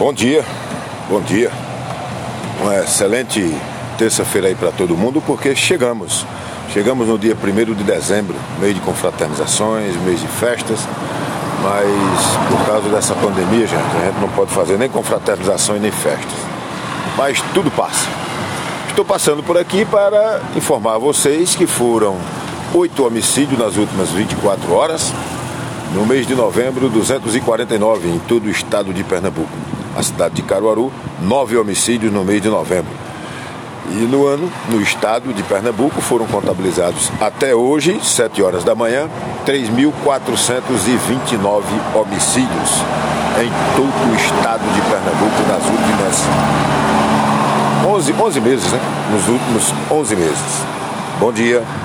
Bom dia, bom dia. Uma excelente terça-feira aí para todo mundo, porque chegamos. Chegamos no dia 1 de dezembro, mês de confraternizações, mês de festas, mas por causa dessa pandemia, gente, a gente não pode fazer nem confraternizações nem festas. Mas tudo passa. Estou passando por aqui para informar vocês que foram oito homicídios nas últimas 24 horas. No mês de novembro, 249 em todo o estado de Pernambuco. A cidade de Caruaru, nove homicídios no mês de novembro. E no ano, no estado de Pernambuco, foram contabilizados até hoje, 7 horas da manhã, 3.429 homicídios em todo o estado de Pernambuco nas últimas 11, 11 meses, né? Nos últimos 11 meses. Bom dia.